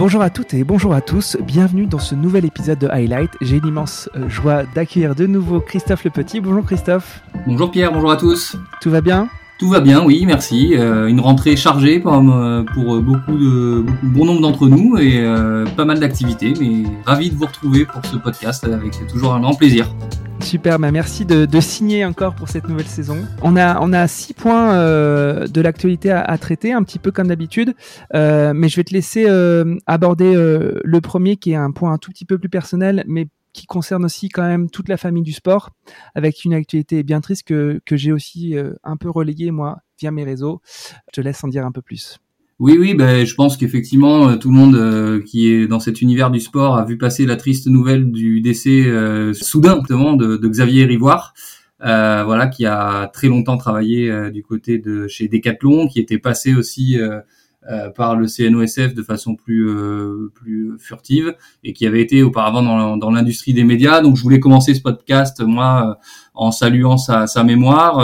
Bonjour à toutes et bonjour à tous, bienvenue dans ce nouvel épisode de Highlight. J'ai l'immense euh, joie d'accueillir de nouveau Christophe Le Petit. Bonjour Christophe. Bonjour Pierre, bonjour à tous. Tout va bien? Tout va bien, oui, merci. Euh, une rentrée chargée pour, euh, pour beaucoup de beaucoup, bon nombre d'entre nous et pas mal d'activités, mais ravi de vous retrouver pour ce podcast avec toujours un grand plaisir. Super, bah merci de, signer encore pour cette nouvelle saison. On a, on a six points euh, de l'actualité à, traiter, un petit peu comme d'habitude, euh, mais je vais te laisser euh, aborder le premier qui est un point un tout petit peu plus personnel, mais qui concerne aussi quand même toute la famille du sport, avec une actualité bien triste que, que j'ai aussi un peu relayée moi via mes réseaux. Je te laisse en dire un peu plus. Oui, oui, ben, je pense qu'effectivement, euh, tout le monde euh, qui est dans cet univers du sport a vu passer la triste nouvelle du décès euh, soudain de, de, Xavier Rivoire, voilà, qui a très longtemps travaillé du côté de chez Decathlon, qui était passé aussi par le CNOSF de façon plus euh, plus furtive et qui avait été auparavant dans, dans l'industrie des médias. Donc je voulais commencer ce podcast moi euh, en saluant sa, sa mémoire.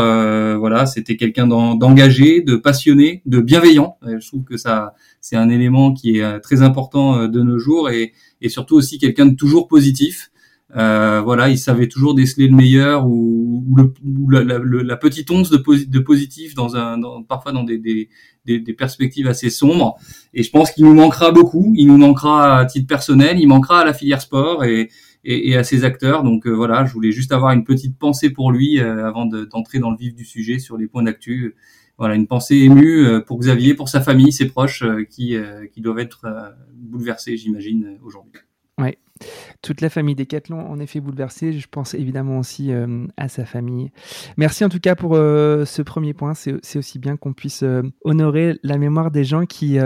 voilà, c'était quelqu'un d'engagé, de passionné, de bienveillant. je trouve que ça c'est un élément qui est très important de nos jours et, et surtout aussi quelqu'un de toujours positif. Euh, voilà, il savait toujours déceler le meilleur ou, le, la, petite once de, positif dans un, dans, parfois dans des, des, des, perspectives assez sombres. Et je pense qu'il nous manquera beaucoup. Il nous manquera à titre personnel, il manquera à la filière sport et, et, et à ses acteurs. Donc euh, voilà, je voulais juste avoir une petite pensée pour lui euh, avant d'entrer dans le vif du sujet sur les points d'actu. Voilà, une pensée émue pour Xavier, pour sa famille, ses proches qui, qui doivent être bouleversés, j'imagine, aujourd'hui. Ouais, toute la famille Decathlon, en effet, bouleversée. Je pense évidemment aussi euh, à sa famille. Merci en tout cas pour euh, ce premier point. C'est aussi bien qu'on puisse euh, honorer la mémoire des gens qui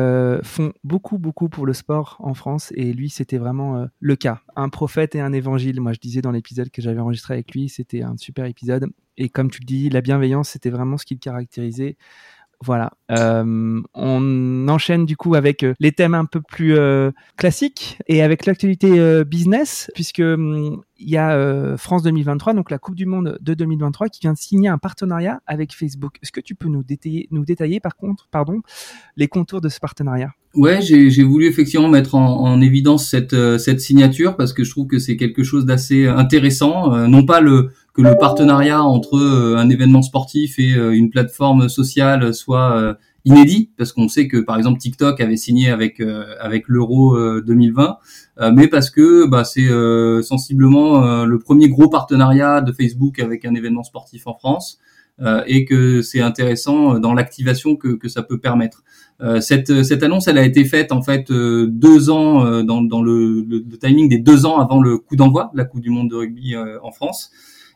font beaucoup, beaucoup pour le sport en France. Et lui, c'était vraiment le cas. Un prophète et un évangile. Moi, je disais dans l'épisode que j'avais enregistré avec lui, c'était un super épisode. Et comme tu le dis, la bienveillance, c'était vraiment ce qui le caractérisait. Voilà. Euh, on enchaîne du coup avec euh, les thèmes un peu plus euh, classiques et avec l'actualité business, puisque hum, il y a France 2023, donc la Coupe du Monde de 2023, qui vient de signer un partenariat avec Facebook. Est-ce que tu peux nous détailler, nous détailler par contre, pardon, les contours de ce partenariat? Ouais, j'ai voulu effectivement mettre en, en évidence cette, cette signature parce que je trouve que c'est quelque chose d'assez intéressant. non pas le que le partenariat entre euh, un événement sportif et euh, une plateforme sociale soit euh, inédit parce qu'on sait que par exemple TikTok avait signé avec avec l'Euro 2020 mais parce que bah, c'est sensiblement le premier gros partenariat de Facebook avec un événement sportif en France et que c'est intéressant dans l'activation que, ça peut permettre. cette, cette annonce, elle a été faite en fait deux ans dans, dans le, le, le, timing des deux ans avant le coup d'envoi de la Coupe du Monde de rugby en France.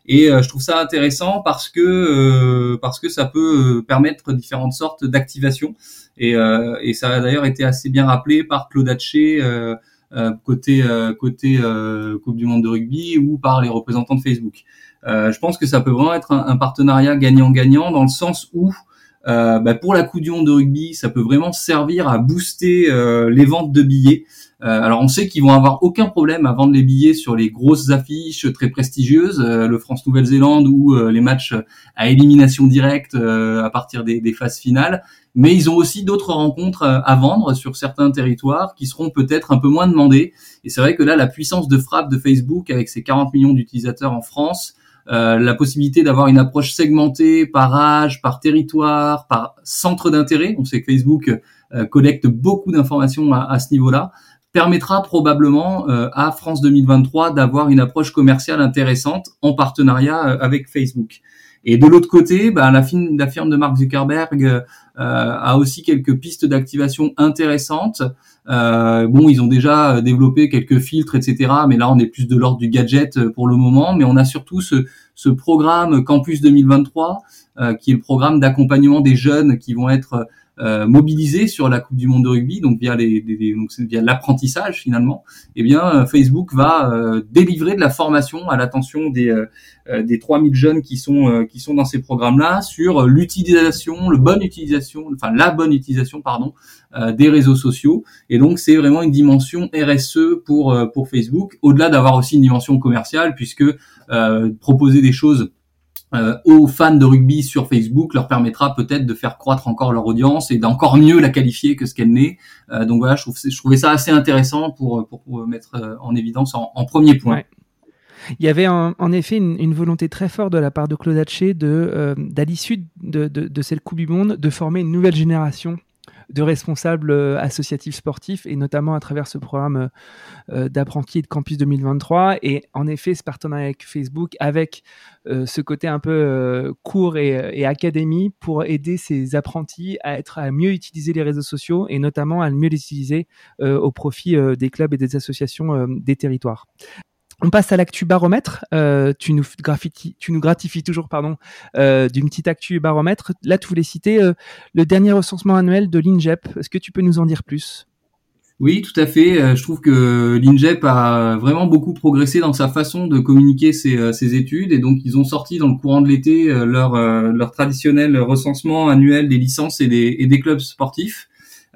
Et euh, je trouve ça intéressant parce que euh, parce que ça peut euh, permettre différentes sortes d'activations. Et, et ça a d'ailleurs été assez bien rappelé par Claude Hatché côté côté Coupe du Monde de rugby ou par les représentants de Facebook. je pense que ça peut vraiment être un, partenariat gagnant-gagnant dans le sens où euh, bah pour la Monde de rugby, ça peut vraiment servir à booster les ventes de billets. Euh, alors on sait qu'ils vont avoir aucun problème à vendre les billets sur les grosses affiches très prestigieuses, euh, le France-Nouvelle-Zélande ou euh, les matchs à élimination directe à partir des, des, phases finales. Mais ils ont aussi d'autres rencontres à vendre sur certains territoires qui seront peut-être un peu moins demandées. Et c'est vrai que là, la puissance de frappe de Facebook avec ses 40 millions d'utilisateurs en France, euh, la possibilité d'avoir une approche segmentée par âge, par territoire, par centre d'intérêt. On sait que Facebook collecte beaucoup d'informations à, ce niveau-là permettra probablement euh, à France 2023 d'avoir une approche commerciale intéressante en partenariat euh, avec Facebook. Et de l'autre côté, bah, la, firme, la, firme de Mark Zuckerberg euh, a aussi quelques pistes d'activation intéressantes. Euh, bon, ils ont déjà développé quelques filtres, etc. Mais là, on est plus de l'ordre du gadget pour le moment. Mais on a surtout ce, ce programme Campus 2023, euh, qui est le programme d'accompagnement des jeunes qui vont être euh, mobilisés sur la Coupe du Monde de rugby, donc via les, donc via l'apprentissage finalement, eh bien euh, Facebook va euh, délivrer de la formation à l'attention des euh, des 3000 jeunes qui sont qui sont dans ces programmes-là sur l'utilisation, le bonne utilisation, enfin la bonne utilisation pardon des réseaux sociaux. Et donc c'est vraiment une dimension RSE pour pour Facebook, au-delà d'avoir aussi une dimension commerciale puisque proposer des choses euh, aux fans de rugby sur Facebook leur permettra peut-être de faire croître encore leur audience et d'encore mieux la qualifier que ce qu'elle n'est. Euh, donc voilà, je, trouve, je trouvais ça assez intéressant pour, pour mettre en évidence en, premier point. Il y avait en, effet une, volonté très forte de la part de Claude Haché de, d'à l'issue de, de, de, cette Coupe du Monde, de former une nouvelle génération de responsables euh, associatifs sportifs et notamment à travers ce programme euh, euh, d'apprentis de campus 2023 et en effet ce partenariat avec Facebook avec ce côté un peu court et, académie pour aider ces apprentis à être à mieux utiliser les réseaux sociaux et notamment à mieux les utiliser au profit des clubs et des associations des territoires. On passe à l'actu baromètre. Euh, tu, nous gratifies toujours pardon, euh, d'une petite actu baromètre. Là, tu voulais citer euh, le dernier recensement annuel de l'INGEP. Est-ce que tu peux nous en dire plus? Oui, tout à fait. Je trouve que l'INGEP a vraiment beaucoup progressé dans sa façon de communiquer ses, études et donc ils ont sorti dans le courant de l'été leur, traditionnel recensement annuel des licences et des clubs sportifs.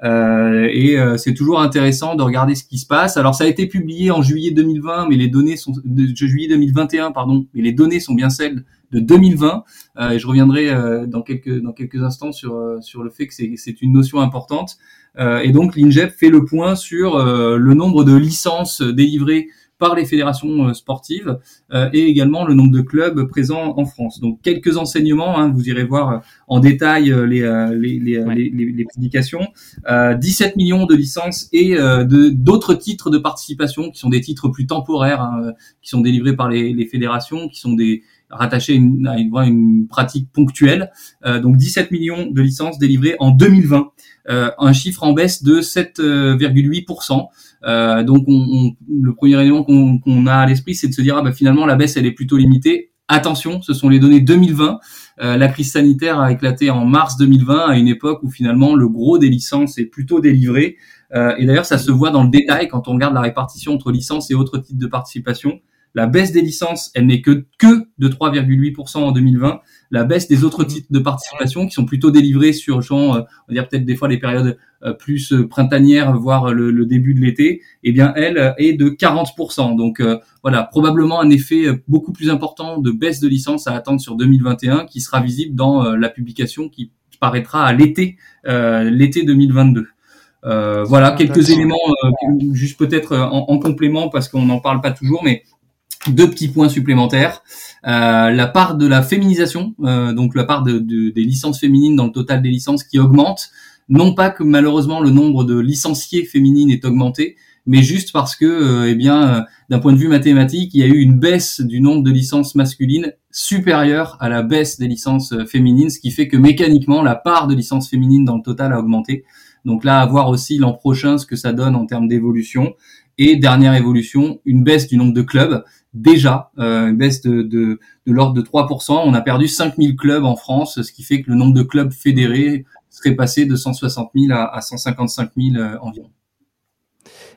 Euh, et euh, c'est toujours intéressant de regarder ce qui se passe. Alors ça a été publié en juillet 2020, mais les données sont juillet 2021, pardon, mais les données sont bien celles de 2020. Euh, et je reviendrai dans quelques dans quelques instants sur sur le fait que c'est une notion importante. et donc l'INGEP fait le point sur le nombre de licences délivrées par les fédérations euh, sportives euh, et également le nombre de clubs présents en France. Donc quelques enseignements, hein, vous irez voir euh, en détail les, les, les, les, les publications. 17 millions de licences et de d'autres titres de participation qui sont des titres plus temporaires, hein, qui sont délivrés par les, les fédérations, qui sont des rattachés à une, à une, une pratique ponctuelle. donc 17 millions de licences délivrées en 2020, un chiffre en baisse de 7,8%. Euh, donc, on, le premier élément qu'on a à l'esprit, c'est de se dire ah bah, finalement la baisse elle est plutôt limitée. Attention, ce sont les données 2020. Euh, la crise sanitaire a éclaté en mars 2020, à une époque où finalement le gros des licences est plutôt délivré. Euh, et d'ailleurs, ça se voit dans le détail quand on regarde la répartition entre licences et autres types de participation. La baisse des licences, elle n'est que, que de 3,8% en 2020. La baisse des autres titres de participation qui sont plutôt délivrés sur, genre, on va dire peut-être des fois les périodes euh, plus euh, printanière, voire le, début de l'été, eh bien elle euh, est de 40%. Donc voilà, probablement un effet beaucoup plus important de baisse de licence à attendre sur 2021 qui sera visible dans la publication qui paraîtra à l'été l'été 2022. Euh, voilà quelques éléments, juste peut-être en, complément parce qu'on n'en parle pas toujours, mais deux petits points supplémentaires. Euh, la part de la féminisation, donc la part de, des licences féminines dans le total des licences qui augmente. Non pas que malheureusement le nombre de licenciés féminines est augmenté, mais juste parce que, euh, eh bien, euh, d'un point de vue mathématique, il y a eu une baisse du nombre de licences masculines supérieure à la baisse des licences euh, féminines, ce qui fait que mécaniquement la part de licences féminines dans le total a augmenté. Donc là, à voir aussi l'an prochain ce que ça donne en termes d'évolution. Et dernière évolution, une baisse du nombre de clubs. Déjà, une baisse de, de, de l'ordre de 3%. On a perdu 5000 clubs en France, ce qui fait que le nombre de clubs fédérés serait passé de 160 000 à, 155 000 euh, environ.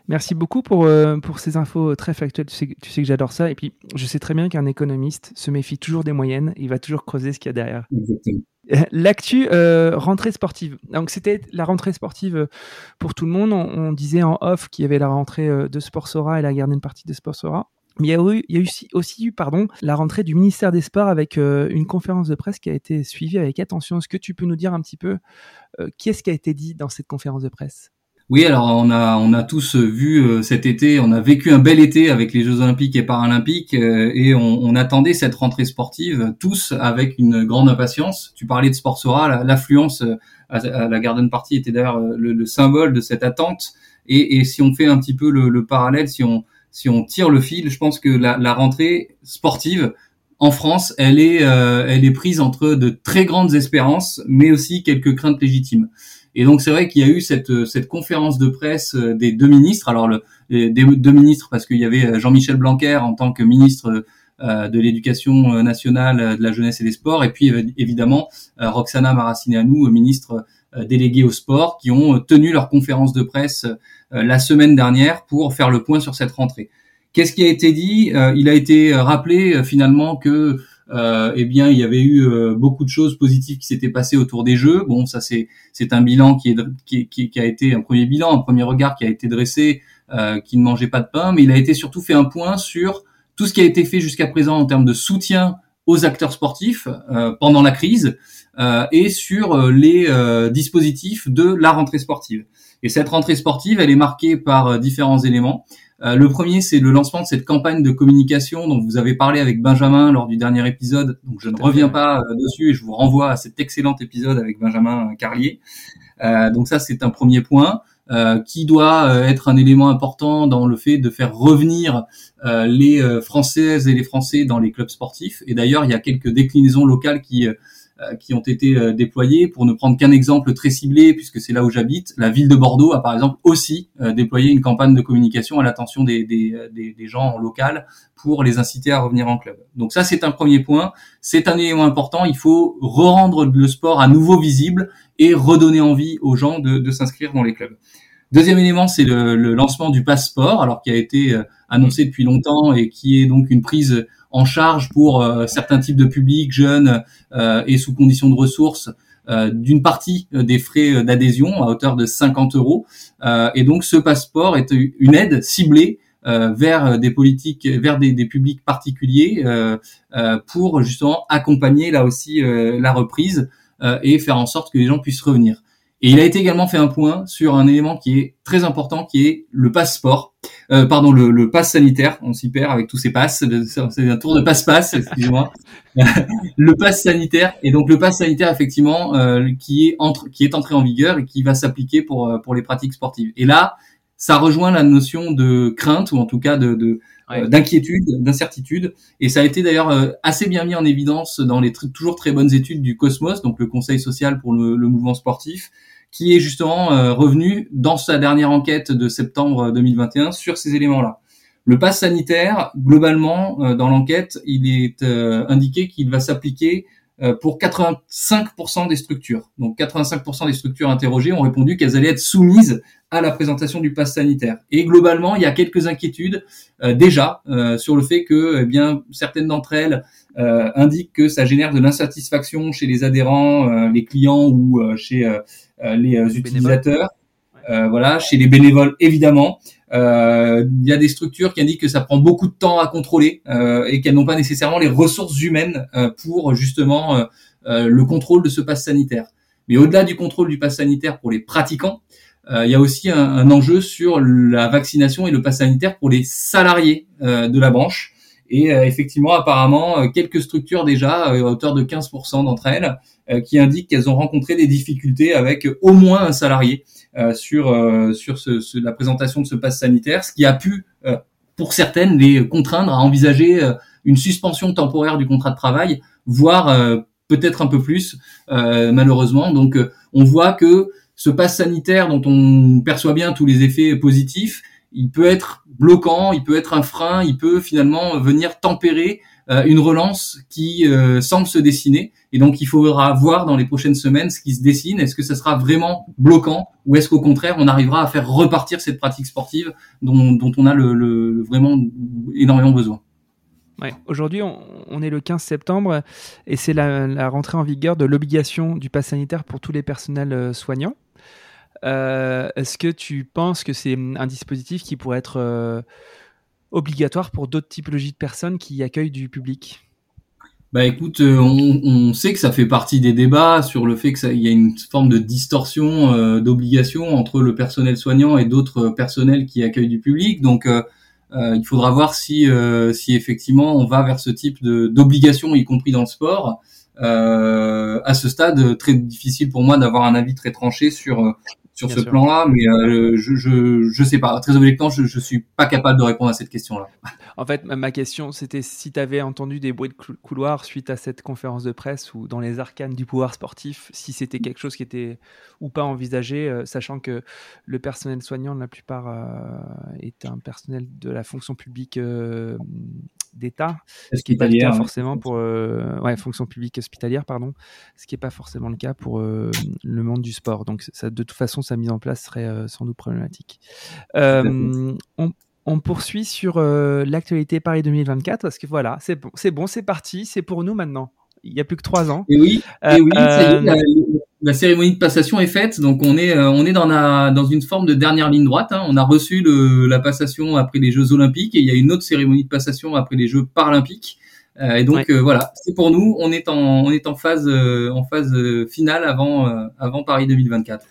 Merci beaucoup pour, euh, pour ces infos très factuelles. Tu sais, tu sais que j'adore ça. Et puis, je sais très bien qu'un économiste se méfie toujours des moyennes. Il va toujours creuser ce qu'il y a derrière. Exactement. L'actu euh, rentrée sportive. Donc c'était la rentrée sportive pour tout le monde. On, disait en off qu'il y avait la rentrée de Sportsora et la garde une partie de Sportsora. Mais il y a eu, il y a aussi, eu pardon, la rentrée du ministère des Sports avec euh, une conférence de presse qui a été suivie avec attention. Est-ce que tu peux nous dire un petit peu euh, qu'est-ce qui a été dit dans cette conférence de presse? Oui, alors on a on a tous vu euh, cet été, on a vécu un bel été avec les Jeux Olympiques et Paralympiques et on, attendait cette rentrée sportive tous avec une grande impatience. Tu parlais de Sportsora, l'affluence à, la Garden Party était d'ailleurs le, symbole de cette attente. Et, si on fait un petit peu le parallèle, si on si on tire le fil, je pense que la, rentrée sportive en France, elle est, euh, elle est prise entre de très grandes espérances, mais aussi quelques craintes légitimes. Et donc c'est vrai qu'il y a eu cette, cette conférence de presse euh, des deux ministres. Alors le, des deux ministres parce qu'il y avait euh, Jean-Michel Blanquer en tant que ministre de l'Éducation nationale, de la jeunesse et des sports, et puis évidemment Roxana Maracineanu, ministre déléguée au sport, qui ont tenu leur conférence de presse euh, la semaine dernière pour faire le point sur cette rentrée. Qu'est-ce qui a été dit? Euh, Il a été rappelé euh, finalement que eh bien, il y avait eu beaucoup de choses positives qui s'étaient passées autour des Jeux. Bon, ça c'est un bilan qui a été un premier bilan, un premier regard qui a été dressé, qui ne mangeait pas de pain, mais il a été surtout fait un point sur tout ce qui a été fait jusqu'à présent en termes de soutien aux acteurs sportifs pendant la crise et sur les dispositifs de la rentrée sportive. Et cette rentrée sportive, elle est marquée par différents éléments. Euh, le premier, c'est le lancement de cette campagne de communication dont vous avez parlé avec Benjamin lors du dernier épisode. Donc je ne reviens pas euh, dessus et je vous renvoie à cet excellent épisode avec Benjamin Carlier. Euh, donc ça, c'est un premier point. qui doit être un élément important dans le fait de faire revenir les Françaises et les Français dans les clubs sportifs. Et d'ailleurs, il y a quelques déclinaisons locales qui euh, qui ont été euh, déployés. Pour ne prendre qu'un exemple très ciblé, puisque c'est là où j'habite, la ville de Bordeaux a par exemple aussi euh, déployé une campagne de communication à l'attention des, gens locaux pour les inciter à revenir en club. Donc ça, c'est un premier point. C'est un élément important. Il faut rendre le sport à nouveau visible et redonner envie aux gens de, de s'inscrire dans les clubs. Deuxième élément, c'est le, le, lancement du passeport, alors qui a été annoncé depuis longtemps et qui est donc une prise en charge pour euh, certains types de publics jeunes euh, et sous conditions de ressources euh, d'une partie des frais d'adhésion à hauteur de 50 euros. et donc ce passeport est une aide ciblée vers des politiques, vers des, des publics particuliers pour justement accompagner là aussi la reprise et faire en sorte que les gens puissent revenir. Et il a été également fait un point sur un élément qui est très important, qui est le passeport, euh, pardon, le, le pass sanitaire. On s'y perd avec tous ces passes. C'est un tour de passe-passe, excusez-moi. le pass sanitaire. Et donc le pass sanitaire, effectivement, euh, qui est entre, qui est entré en vigueur et qui va s'appliquer pour euh, pour les pratiques sportives. Et là, ça rejoint la notion de crainte ou en tout cas de, de euh, d'inquiétude, d'incertitude. Et ça a été d'ailleurs euh, assez bien mis en évidence dans les toujours très bonnes études du Cosmos, donc le Conseil social pour le, le mouvement sportif, qui est justement euh, revenu dans sa dernière enquête de septembre 2021 sur ces éléments-là. Le pass sanitaire, globalement, dans l'enquête, il est indiqué qu'il va s'appliquer pour 85% des structures. Donc 85% des structures interrogées ont répondu qu'elles allaient être soumises à la présentation du pass sanitaire. Et globalement, il y a quelques inquiétudes déjà sur le fait que eh bien certaines d'entre elles indiquent que ça génère de l'insatisfaction chez les adhérents, les clients ou chez euh, les euh, utilisateurs, euh, voilà, chez les bénévoles évidemment. Il y a des structures qui indiquent que ça prend beaucoup de temps à contrôler et qu'elles n'ont pas nécessairement les ressources humaines pour justement le contrôle de ce pass sanitaire. Mais au-delà du contrôle du pass sanitaire pour les pratiquants, il y a aussi un, enjeu sur la vaccination et le pass sanitaire pour les salariés de la branche. Et effectivement, apparemment, quelques structures déjà, à hauteur de 15% d'entre elles, euh, qui indiquent qu'elles ont rencontré des difficultés avec au moins un salarié euh, sur euh, sur ce, la présentation de ce pass sanitaire, ce qui a pu pour certaines les contraindre à envisager une suspension temporaire du contrat de travail, voire peut-être un peu plus malheureusement. Donc on voit que ce pass sanitaire dont on perçoit bien tous les effets positifs, il peut être bloquant, il peut être un frein, il peut finalement venir tempérer une relance qui semble se dessiner. Et donc, il faudra voir dans les prochaines semaines ce qui se dessine. Est-ce que ça sera vraiment bloquant ou est-ce qu'au contraire, on arrivera à faire repartir cette pratique sportive dont, on a vraiment énormément besoin? Aujourd'hui, on, est le 15 septembre et c'est la, rentrée en vigueur de l'obligation du pass sanitaire pour tous les personnels euh, soignants. Euh, Est-ce que tu penses que c'est un dispositif qui pourrait être euh, obligatoire pour d'autres typologies de personnes qui accueillent du public bah écoute, euh, on, sait que ça fait partie des débats sur le fait que ça, il y a une forme de distorsion euh, d'obligation entre le personnel soignant et d'autres personnels qui accueillent du public. Donc euh, euh il faudra voir si si effectivement on va vers ce type d'obligation, y compris dans le sport. à ce stade, très difficile pour moi d'avoir un avis très tranché sur sur ce plan-là, mais euh, je, je je sais pas. Très honnêtement, je je suis pas capable de répondre à cette question-là. En fait, ma question, c'était si tu avais entendu des bruits de couloir suite à cette conférence de presse ou dans les arcanes du pouvoir sportif, si c'était quelque chose qui était ou pas envisagé, euh, sachant que le personnel soignant, la plupart, euh, est un personnel de la fonction publique d'État, ce qui n'est pas le cas forcément pour euh, ouais, fonction publique hospitalière, pardon, ce qui n'est pas forcément le cas pour euh, le monde du sport. Donc ça, de toute façon, sa mise en place serait euh, sans doute problématique. On, on, poursuit sur l'actualité Paris 2024 parce que voilà, c'est bon, c'est bon, c'est parti, c'est pour nous maintenant. Il n'y a plus que trois ans. Et oui, et oui, ça y est, la cérémonie de passation est faite, donc on est euh, on est dans la dans une forme de dernière ligne droite. Hein. On a reçu le, la passation après les Jeux Olympiques et il y a une autre cérémonie de passation après les Jeux Paralympiques. et donc voilà, c'est pour nous, on est en on est en phase en phase finale avant avant Paris 2024.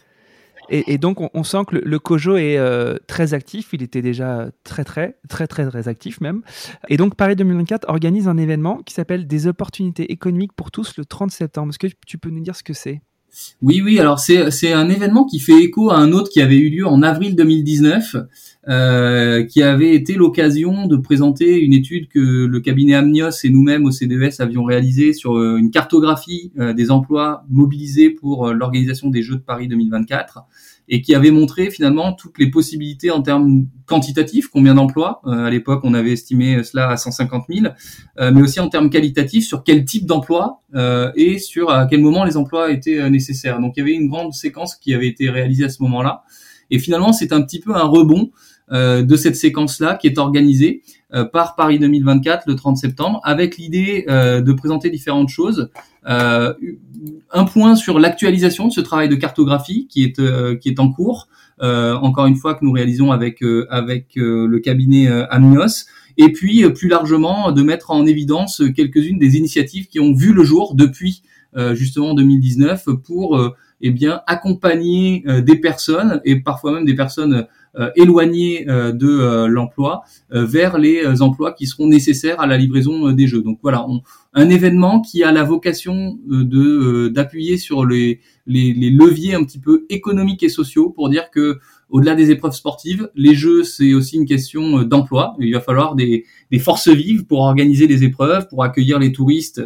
Et, donc, on, sent que le, COJO est euh, très actif. Il était déjà très, très, très, très, très actif même. Et donc, Paris 2024 organise un événement qui s'appelle Des opportunités économiques pour tous le 30 septembre. Est-ce que tu peux nous dire ce que c'est? Oui, oui. Alors c'est un événement qui fait écho à un autre qui avait eu lieu en avril 2019, euh, qui avait été l'occasion de présenter une étude que le cabinet Amnios et nous-mêmes au CDES avions réalisée sur euh, une cartographie euh, des emplois mobilisés pour euh, l'organisation des Jeux de Paris 2024 et qui avait montré finalement toutes les possibilités en termes quantitatifs, combien d'emplois. Euh, à l'époque, on avait estimé cela à 150 000, euh, mais aussi en termes qualitatifs sur quel type d'emploi euh, et sur à quel moment les emplois étaient nécessaires. Donc il y avait une grande séquence qui avait été réalisée à ce moment-là. Et finalement, c'est un petit peu un rebond de cette séquence-là qui est organisée par Paris 2024 le 30 septembre, avec l'idée de présenter différentes choses. Euh, un point sur l'actualisation de ce travail de cartographie qui est euh, qui est en cours. Euh, encore une fois que nous réalisons avec avec le cabinet Amnios. Et puis plus largement de mettre en évidence quelques-unes des initiatives qui ont vu le jour depuis justement 2019 pour eh bien accompagner des personnes et parfois même des personnes éloignés euh, de euh, l'emploi vers les emplois qui seront nécessaires à la livraison des jeux. Donc voilà, un événement qui a la vocation de d'appuyer sur les, les, les, leviers un petit peu économiques et sociaux pour dire que au-delà des épreuves sportives, les jeux c'est aussi une question d'emploi. Il va falloir des, des, forces vives pour organiser les épreuves, pour accueillir les touristes,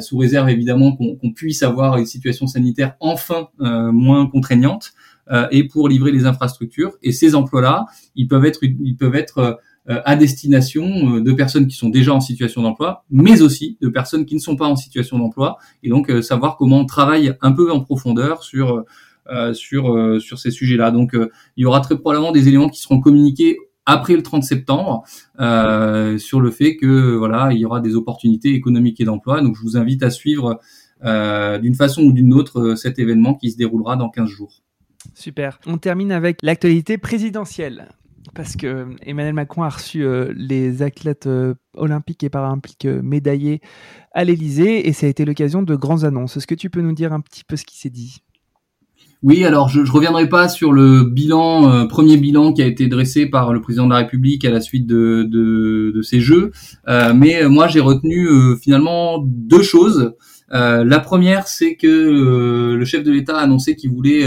sous réserve évidemment qu'on puisse avoir une situation sanitaire enfin moins contraignante. Euh, et pour livrer les infrastructures. Et ces emplois-là, ils peuvent être, ils peuvent être euh, à destination euh, de personnes qui sont déjà en situation d'emploi, mais aussi de personnes qui ne sont pas en situation d'emploi. Et donc savoir comment on travaille un peu en profondeur sur sur ces sujets-là. Donc il y aura très probablement des éléments qui seront communiqués après le 30 septembre sur le fait que voilà il y aura des opportunités économiques et d'emploi. Donc je vous invite à suivre d'une façon ou d'une autre cet événement qui se déroulera dans 15 jours. Super. On termine avec l'actualité présidentielle. Parce que Emmanuel Macron a reçu euh, les athlètes euh, olympiques et paralympiques euh, médaillés à l'Elysée et ça a été l'occasion de grandes annonces. Est-ce que tu peux nous dire un petit peu ce qui s'est dit? Oui, alors je ne reviendrai pas sur le bilan, premier bilan qui a été dressé par le président de la République à la suite de, de, ces Jeux, mais moi j'ai retenu finalement deux choses. la première, c'est que le chef de l'État a annoncé qu'il voulait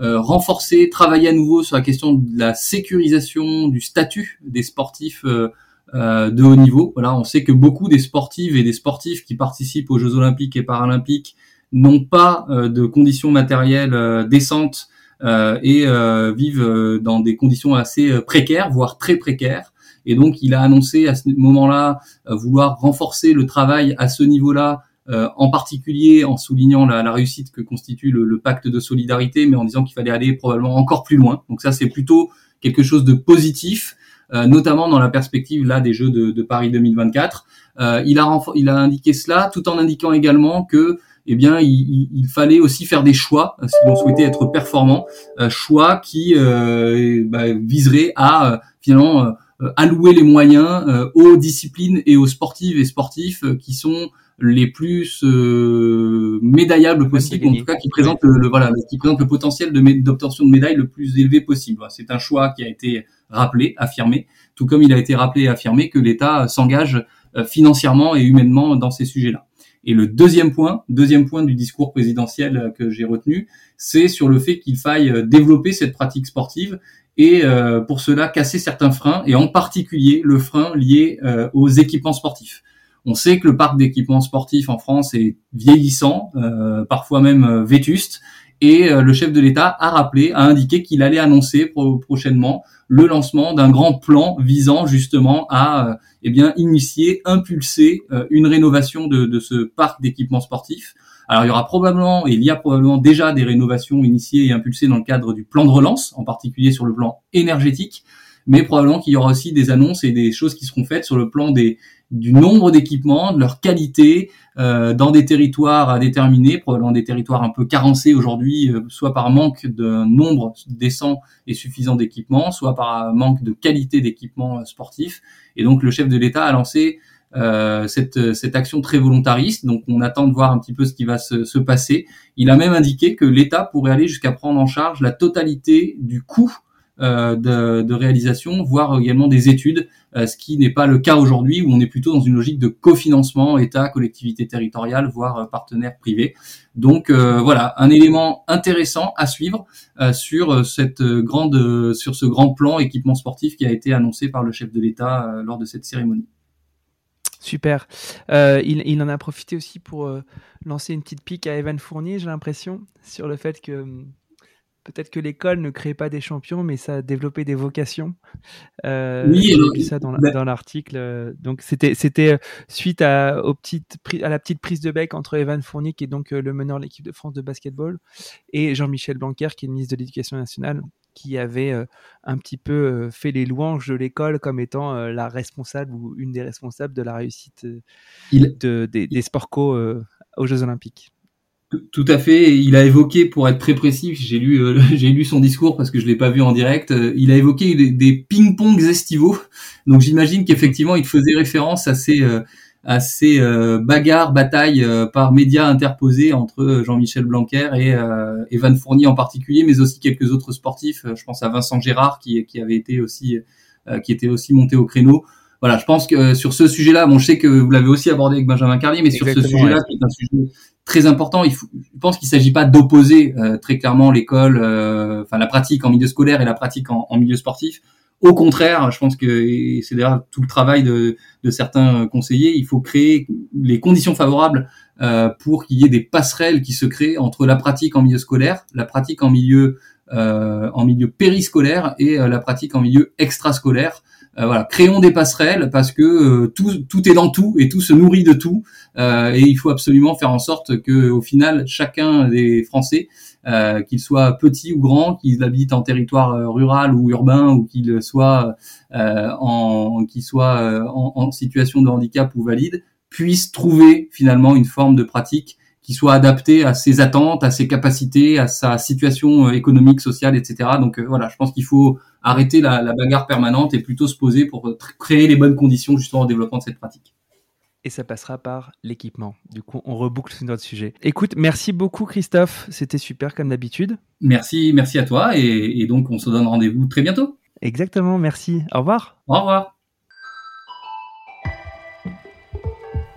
euh, renforcer, travailler à nouveau sur la question de la sécurisation du statut des sportifs euh, euh, de haut niveau. Voilà, on sait que beaucoup des sportives et des sportifs qui participent aux Jeux Olympiques et Paralympiques n'ont pas de conditions matérielles décentes et vivent dans des conditions assez précaires, voire très précaires. Et donc, il a annoncé à ce moment-là vouloir renforcer le travail à ce niveau-là euh, en particulier en soulignant la, la réussite que constitue le, le, pacte de solidarité, mais en disant qu'il fallait aller probablement encore plus loin. Donc ça, c'est plutôt quelque chose de positif, euh, notamment dans la perspective là des Jeux de, de Paris 2024. Euh, il, a il a indiqué cela, tout en indiquant également que eh bien, il, il, fallait aussi faire des choix si l'on souhaitait être performant, euh, choix qui euh, bah, viseraient à finalement allouer les moyens aux disciplines et aux sportives et sportifs qui sont les plus euh, médaillables possibles, en tout cas qui présentent le, voilà, qui présente le potentiel d'obtention de, médailles le plus élevé possible. C'est un choix qui a été rappelé, affirmé, tout comme il a été rappelé et affirmé que l'État s'engage euh, financièrement et humainement dans ces sujets-là. Et le deuxième point, deuxième point du discours présidentiel euh, que j'ai retenu, c'est sur le fait qu'il faille développer cette pratique sportive et pour cela casser certains freins, et en particulier le frein lié aux équipements sportifs. On sait que le parc d'équipements sportifs en France est vieillissant, euh, parfois même euh, vétuste, et euh, le chef de l'État a rappelé, a indiqué qu'il allait annoncer prochainement le lancement d'un grand plan visant justement à eh bien initier, impulser une rénovation de, de ce parc d'équipements sportifs. Alors il y aura probablement, et il y a probablement déjà des rénovations initiées et impulsées dans le cadre du plan de relance, en particulier sur le plan énergétique, mais probablement qu'il y aura aussi des annonces et des choses qui seront faites sur le plan des, du nombre d'équipements, de leur qualité euh, dans des territoires à déterminer, probablement des territoires un peu carencés aujourd'hui, euh, soit par manque de nombre décent et suffisant d'équipements, soit par manque de qualité d'équipements euh, sportifs. Et donc le chef de l'État a lancé cette, cette action très volontariste. Donc on attend de voir un petit peu ce qui va se, se passer. Il a même indiqué que l'État pourrait aller jusqu'à prendre en charge la totalité du coût de, de, réalisation, voire également des études, euh, ce qui n'est pas le cas aujourd'hui où on est plutôt dans une logique de cofinancement État, collectivité territoriale, voire euh, partenaires privés. Donc voilà, un élément intéressant à suivre sur cette grande, sur ce grand plan équipement sportif qui a été annoncé par le chef de l'État lors de cette cérémonie. Super. Euh, il, il, en a profité aussi pour lancer une petite pique à Evan Fournier, j'ai l'impression, sur le fait que hum, peut-être que l'école ne crée pas des champions, mais ça a développé des vocations. Euh, oui, vu ça dans, bah l'article. Donc c'était c'était euh, suite à, aux petites, à la petite prise de bec entre Evan Fournier, qui est donc euh, le meneur de l'équipe de France de basketball, et Jean-Michel Blanquer, qui est le ministre de l'Éducation nationale, qui avait euh, un petit peu fait les louanges de l'école comme étant la responsable ou une des responsables de la réussite de, des, des sports co aux Jeux Olympiques. Tout à fait. Il a évoqué, pour être très précis, j'ai lu, euh, lu son discours parce que je l'ai pas vu en direct. Euh, il a évoqué des, ping-pongs estivaux. Donc j'imagine qu'effectivement, il faisait référence à ces, euh, bagarres, batailles par médias interposés entre Jean-Michel Blanquer et Evan Fournier en particulier, mais aussi quelques autres sportifs. Je pense à Vincent Gérard qui avait été aussi, qui était aussi monté au créneau voilà, je pense que sur ce sujet-là, bon, je sais que vous l'avez aussi abordé avec Benjamin Carlier, mais sur ce sujet-là, qui est un sujet très important, il faut, je pense qu'il ne s'agit pas d'opposer euh, très clairement l'école, euh, enfin la pratique en milieu scolaire et la pratique en, en milieu sportif. Au contraire, je pense que c'est d'ailleurs tout le travail de, de, certains conseillers. Il faut créer les conditions favorables euh, pour qu'il y ait des passerelles qui se créent entre la pratique en milieu scolaire, la pratique en milieu euh, en milieu périscolaire et la pratique en milieu extrascolaire. Euh, voilà, créons des passerelles parce que euh, tout, tout est dans tout et tout se nourrit de tout. Euh, et il faut absolument faire en sorte que, au final, chacun des Français, euh, qu'il soit petit ou grand, qu'il habite en territoire rural ou urbain, ou qu'il soit en, qu'il soit en, en, situation de handicap ou valide, puisse trouver finalement une forme de pratique qui soit adaptée à ses attentes, à ses capacités, à sa situation économique, sociale, etc. Donc voilà, je pense qu'il faut arrêter la, bagarre permanente et plutôt se poser pour créer les bonnes conditions justement au développement de cette pratique et ça passera par l'équipement. Du coup, on reboucle sur notre sujet. Écoute, merci beaucoup Christophe, c'était super comme d'habitude. Merci, merci à toi et, et donc on se donne rendez-vous très bientôt. Exactement, merci. Au revoir. Au revoir.